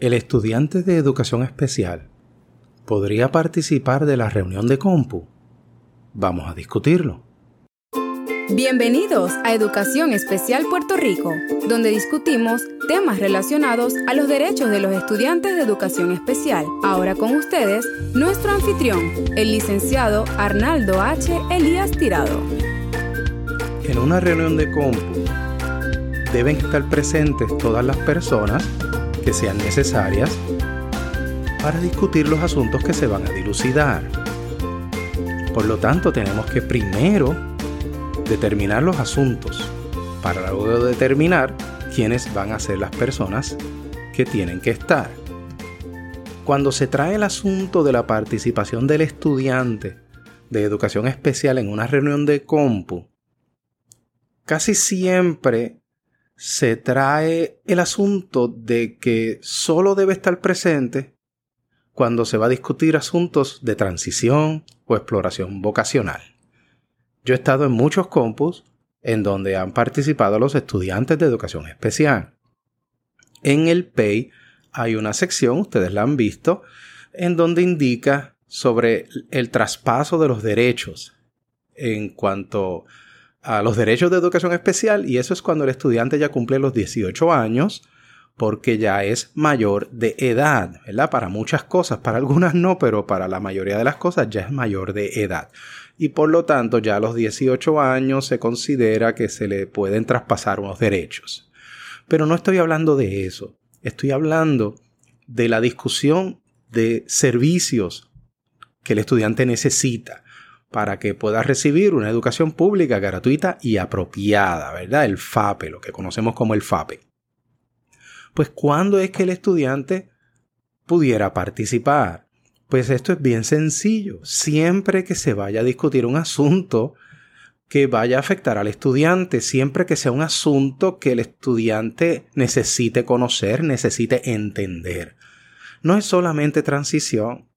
¿El estudiante de educación especial podría participar de la reunión de compu? Vamos a discutirlo. Bienvenidos a Educación Especial Puerto Rico, donde discutimos temas relacionados a los derechos de los estudiantes de educación especial. Ahora con ustedes, nuestro anfitrión, el licenciado Arnaldo H. Elías Tirado. En una reunión de compu deben estar presentes todas las personas que sean necesarias para discutir los asuntos que se van a dilucidar. Por lo tanto, tenemos que primero determinar los asuntos para luego determinar quiénes van a ser las personas que tienen que estar. Cuando se trae el asunto de la participación del estudiante de educación especial en una reunión de compu, casi siempre se trae el asunto de que solo debe estar presente cuando se va a discutir asuntos de transición o exploración vocacional. Yo he estado en muchos compus en donde han participado los estudiantes de educación especial. En el PEI hay una sección, ustedes la han visto, en donde indica sobre el traspaso de los derechos en cuanto a los derechos de educación especial y eso es cuando el estudiante ya cumple los 18 años porque ya es mayor de edad, ¿verdad? Para muchas cosas, para algunas no, pero para la mayoría de las cosas ya es mayor de edad y por lo tanto ya a los 18 años se considera que se le pueden traspasar unos derechos. Pero no estoy hablando de eso, estoy hablando de la discusión de servicios que el estudiante necesita para que pueda recibir una educación pública gratuita y apropiada, ¿verdad? El FAPE, lo que conocemos como el FAPE. Pues ¿cuándo es que el estudiante pudiera participar? Pues esto es bien sencillo. Siempre que se vaya a discutir un asunto que vaya a afectar al estudiante, siempre que sea un asunto que el estudiante necesite conocer, necesite entender. No es solamente transición,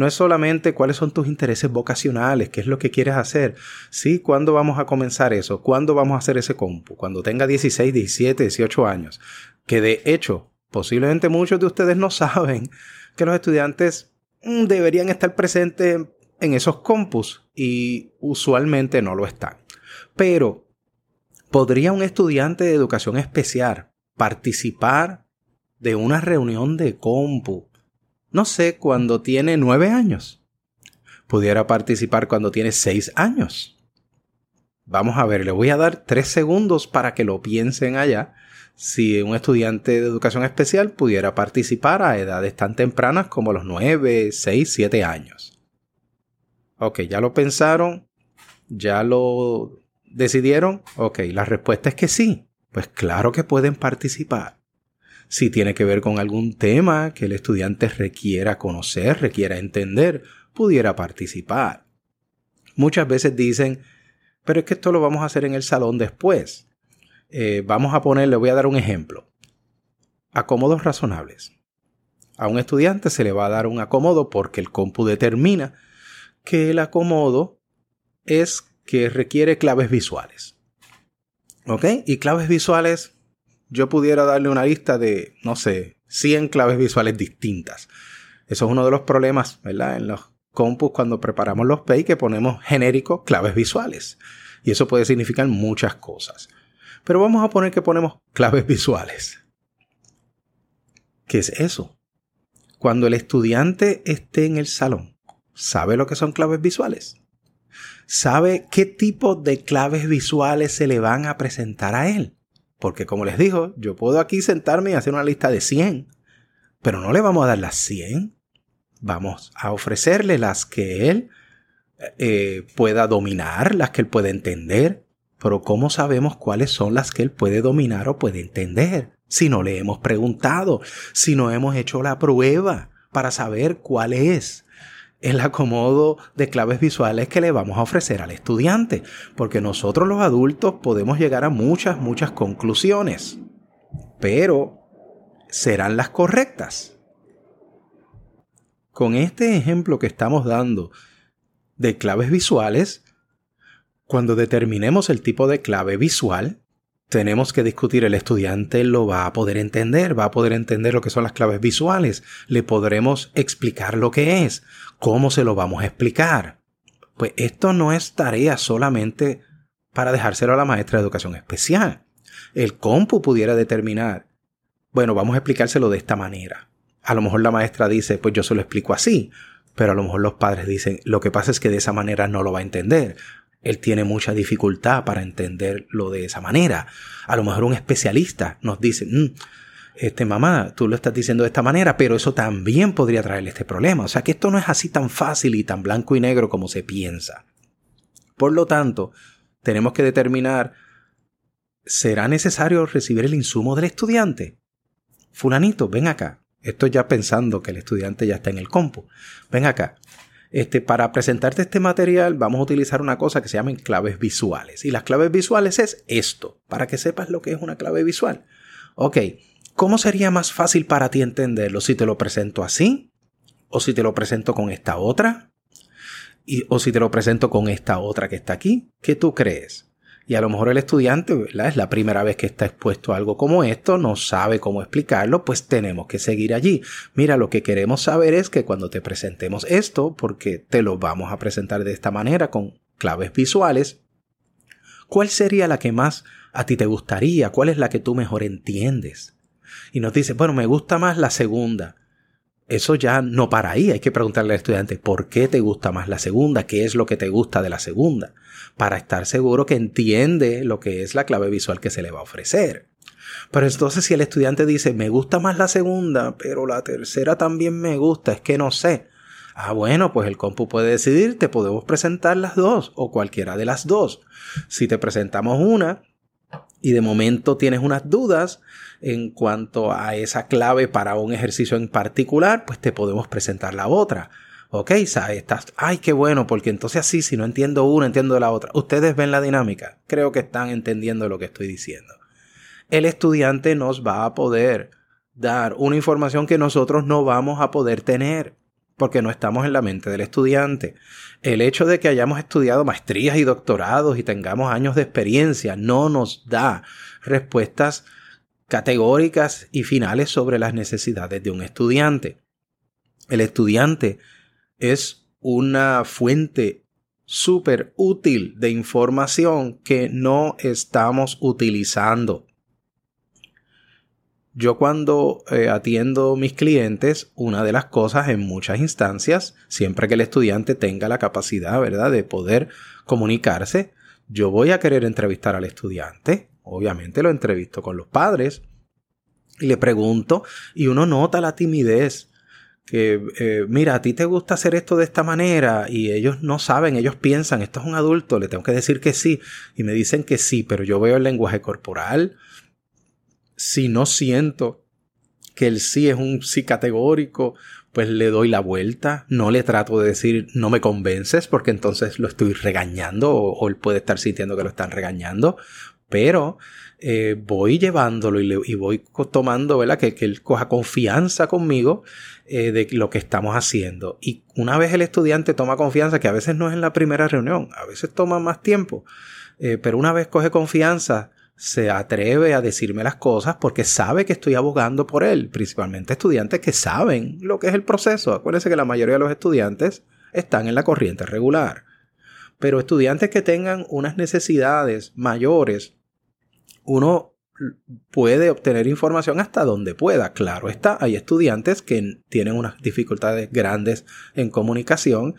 no es solamente cuáles son tus intereses vocacionales, qué es lo que quieres hacer. Sí, ¿cuándo vamos a comenzar eso? ¿Cuándo vamos a hacer ese compu? Cuando tenga 16, 17, 18 años. Que de hecho, posiblemente muchos de ustedes no saben que los estudiantes Mm, deberían estar presentes en esos compus y usualmente no lo están. Pero, ¿podría un estudiante de educación especial participar de una reunión de compu? No sé, cuando tiene nueve años. Pudiera participar cuando tiene seis años. Vamos a ver, le voy a dar tres segundos para que lo piensen allá si un estudiante de educación especial pudiera participar a edades tan tempranas como los 9, 6, 7 años. Ok, ya lo pensaron, ya lo decidieron. Ok, la respuesta es que sí. Pues claro que pueden participar. Si tiene que ver con algún tema que el estudiante requiera conocer, requiera entender, pudiera participar. Muchas veces dicen, pero es que esto lo vamos a hacer en el salón después. Eh, vamos a poner, le voy a dar un ejemplo. Acomodos razonables. A un estudiante se le va a dar un acomodo porque el compu determina que el acomodo es que requiere claves visuales. ¿Ok? Y claves visuales, yo pudiera darle una lista de, no sé, 100 claves visuales distintas. Eso es uno de los problemas, ¿verdad? En los compus cuando preparamos los PEI que ponemos genéricos claves visuales. Y eso puede significar muchas cosas. Pero vamos a poner que ponemos claves visuales. ¿Qué es eso? Cuando el estudiante esté en el salón, ¿sabe lo que son claves visuales? ¿Sabe qué tipo de claves visuales se le van a presentar a él? Porque como les digo, yo puedo aquí sentarme y hacer una lista de 100, pero no le vamos a dar las 100. Vamos a ofrecerle las que él eh, pueda dominar, las que él pueda entender, pero ¿cómo sabemos cuáles son las que él puede dominar o puede entender? Si no le hemos preguntado, si no hemos hecho la prueba para saber cuál es el acomodo de claves visuales que le vamos a ofrecer al estudiante, porque nosotros los adultos podemos llegar a muchas, muchas conclusiones, pero ¿serán las correctas? Con este ejemplo que estamos dando de claves visuales, cuando determinemos el tipo de clave visual, tenemos que discutir, el estudiante lo va a poder entender, va a poder entender lo que son las claves visuales, le podremos explicar lo que es, cómo se lo vamos a explicar. Pues esto no es tarea solamente para dejárselo a la maestra de educación especial. El compu pudiera determinar, bueno, vamos a explicárselo de esta manera. A lo mejor la maestra dice, pues yo se lo explico así, pero a lo mejor los padres dicen, lo que pasa es que de esa manera no lo va a entender él tiene mucha dificultad para entenderlo de esa manera. A lo mejor un especialista nos dice, mm, este mamá, tú lo estás diciendo de esta manera, pero eso también podría traerle este problema. O sea que esto no es así tan fácil y tan blanco y negro como se piensa. Por lo tanto, tenemos que determinar, ¿será necesario recibir el insumo del estudiante? Fulanito, ven acá. Esto ya pensando que el estudiante ya está en el compu. Ven acá. Este, para presentarte este material vamos a utilizar una cosa que se llaman claves visuales. Y las claves visuales es esto, para que sepas lo que es una clave visual. Ok, ¿cómo sería más fácil para ti entenderlo? Si te lo presento así, o si te lo presento con esta otra, y, o si te lo presento con esta otra que está aquí. ¿Qué tú crees? Y a lo mejor el estudiante, es la primera vez que está expuesto a algo como esto, no sabe cómo explicarlo, pues tenemos que seguir allí. Mira, lo que queremos saber es que cuando te presentemos esto, porque te lo vamos a presentar de esta manera con claves visuales, ¿cuál sería la que más a ti te gustaría? ¿Cuál es la que tú mejor entiendes? Y nos dice, bueno, me gusta más la segunda eso ya no para ahí. Hay que preguntarle al estudiante por qué te gusta más la segunda, qué es lo que te gusta de la segunda, para estar seguro que entiende lo que es la clave visual que se le va a ofrecer. Pero entonces si el estudiante dice, me gusta más la segunda, pero la tercera también me gusta, es que no sé. Ah, bueno, pues el compu puede decidir, te podemos presentar las dos o cualquiera de las dos. Si te presentamos una, y de momento tienes unas dudas en cuanto a esa clave para un ejercicio en particular, pues te podemos presentar la otra. Ok, estás, ay, qué bueno, porque entonces así, si no entiendo una, entiendo la otra. Ustedes ven la dinámica, creo que están entendiendo lo que estoy diciendo. El estudiante nos va a poder dar una información que nosotros no vamos a poder tener porque no estamos en la mente del estudiante. El hecho de que hayamos estudiado maestrías y doctorados y tengamos años de experiencia no nos da respuestas categóricas y finales sobre las necesidades de un estudiante. El estudiante es una fuente súper útil de información que no estamos utilizando. Yo cuando eh, atiendo mis clientes, una de las cosas en muchas instancias, siempre que el estudiante tenga la capacidad, ¿verdad?, de poder comunicarse, yo voy a querer entrevistar al estudiante. Obviamente lo entrevisto con los padres y le pregunto y uno nota la timidez que, eh, mira, a ti te gusta hacer esto de esta manera y ellos no saben, ellos piensan, esto es un adulto, le tengo que decir que sí y me dicen que sí, pero yo veo el lenguaje corporal, si no siento que el sí es un sí categórico, pues le doy la vuelta, no le trato de decir no me convences porque entonces lo estoy regañando o, él puede estar sintiendo que lo están regañando, pero eh, voy llevándolo y, voy tomando, ¿verdad? Que, que, él coja confianza conmigo eh, de lo que estamos haciendo. Y una vez el estudiante toma confianza, que a veces no es en la primera reunión, a veces toma más tiempo, eh, pero una vez coge confianza, se atreve a decirme las cosas porque sabe que estoy abogando por él, principalmente estudiantes que saben lo que es el proceso. Acuérdense que la mayoría de los estudiantes están en la corriente regular. Pero estudiantes que tengan unas necesidades mayores, uno puede obtener información hasta donde pueda. Claro está, hay estudiantes que tienen unas dificultades grandes en comunicación,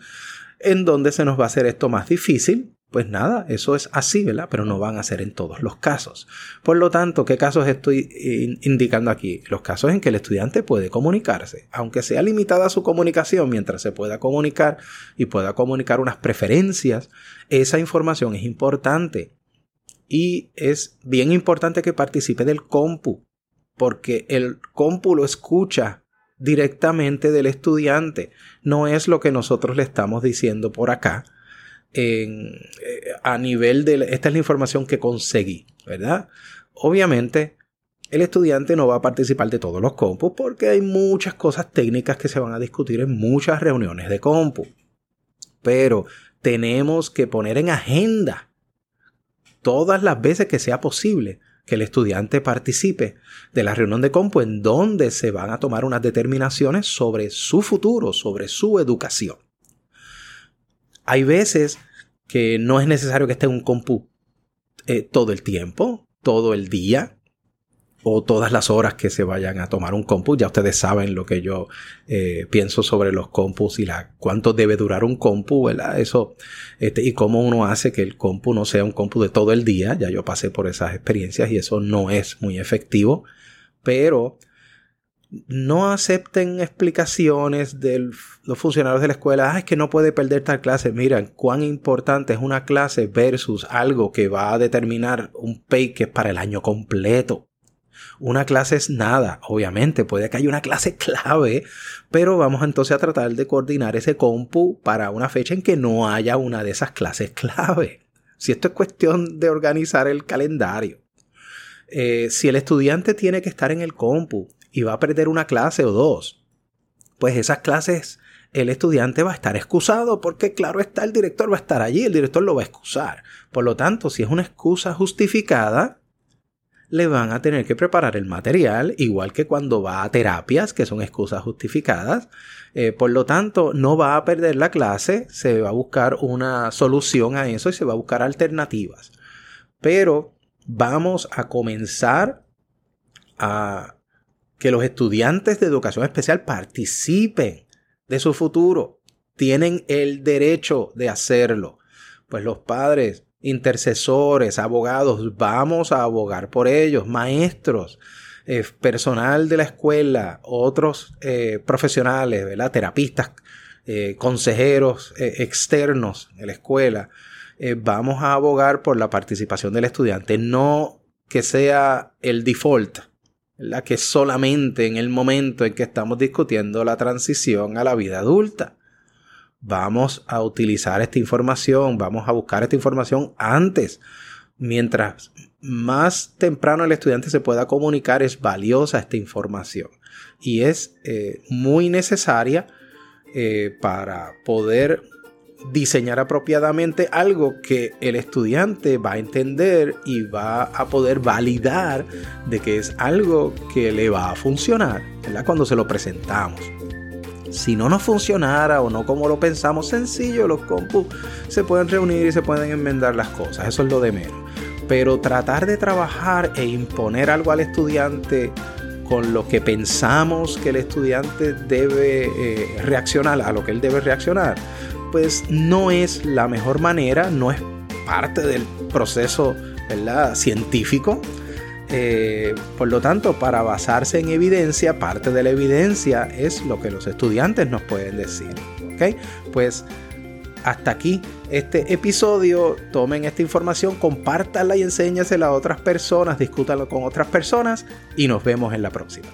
en donde se nos va a hacer esto más difícil, pues nada, eso es así, ¿verdad? Pero no van a ser en todos los casos. Por lo tanto, ¿qué casos estoy indicando aquí? Los casos en que el estudiante puede comunicarse, aunque sea limitada su comunicación, mientras se pueda comunicar y pueda comunicar unas preferencias, esa información es importante. Y es bien importante que participe del compu, porque el compu lo escucha directamente del estudiante. No es lo que nosotros le estamos diciendo por acá eh, a nivel de... Esta es la información que conseguí, ¿verdad? Obviamente, el estudiante no va a participar de todos los compus porque hay muchas cosas técnicas que se van a discutir en muchas reuniones de compu. Pero tenemos que poner en agenda todas las veces que sea posible que el estudiante participe de la reunión de compu en donde se van a tomar unas determinaciones sobre su futuro, sobre su educación. Hay veces que no es necesario que esté un compu eh, todo el tiempo, todo el día o todas las horas que se vayan a tomar un compu. Ya ustedes saben lo que yo eh, pienso sobre los compus y la, cuánto debe durar un compu, ¿verdad? Eso, este, y cómo uno hace que el compu no sea un compu de todo el día. Ya yo pasé por esas experiencias y eso no es muy efectivo. Pero no acepten explicaciones de los funcionarios de la escuela, ah, es que no puede perder tal clase. Miren cuán importante es una clase versus algo que va a determinar un pay que es para el año completo. Una clase es nada, obviamente, puede que haya una clase clave, pero vamos entonces a tratar de coordinar ese compu para una fecha en que no haya una de esas clases clave. Si esto es cuestión de organizar el calendario. Eh, si el estudiante tiene que estar en el compu y va a perder una clase o dos, pues esas clases el estudiante va a estar excusado porque claro está, el director va a estar allí, el director lo va a excusar. Por lo tanto, si es una excusa justificada, le van a tener que preparar el material, igual que cuando va a terapias, que son excusas justificadas. Eh, por lo tanto, no va a perder la clase, se va a buscar una solución a eso y se va a buscar alternativas. Pero vamos a comenzar a que los estudiantes de educación especial participen de su futuro. Tienen el derecho de hacerlo. Pues los padres, intercesores, abogados, vamos a abogar por ellos, maestros, eh, personal de la escuela, otros eh, profesionales, ¿verdad? terapistas, eh, consejeros externos de la escuela. vamos a abogar por la participación del estudiante, no que sea el default la que solamente en el momento en que estamos discutiendo la transición a la vida adulta. Vamos a utilizar esta información, vamos a buscar esta información antes. Mientras más temprano el estudiante se pueda comunicar, es valiosa esta información y es eh, muy necesaria eh, para poder diseñar apropiadamente algo que el estudiante va a entender y va a poder validar de que es algo que le va a funcionar, Cuando se lo presentamos. Si no nos funcionara o no como lo pensamos, sencillo, los compus se pueden reunir y se pueden enmendar las cosas, eso es lo de menos. Pero tratar de trabajar e imponer algo al estudiante con lo que pensamos que el estudiante debe eh, reaccionar, a lo que él debe reaccionar, pues no es la mejor manera, no es parte del proceso científico. Eh, por lo tanto, para basarse en evidencia, parte de la evidencia es lo que los estudiantes nos pueden decir. ¿ok? Pues hasta aquí este episodio. Tomen esta información, compártanla y enséñasela a otras personas, discútanlo con otras personas y nos vemos en la próxima.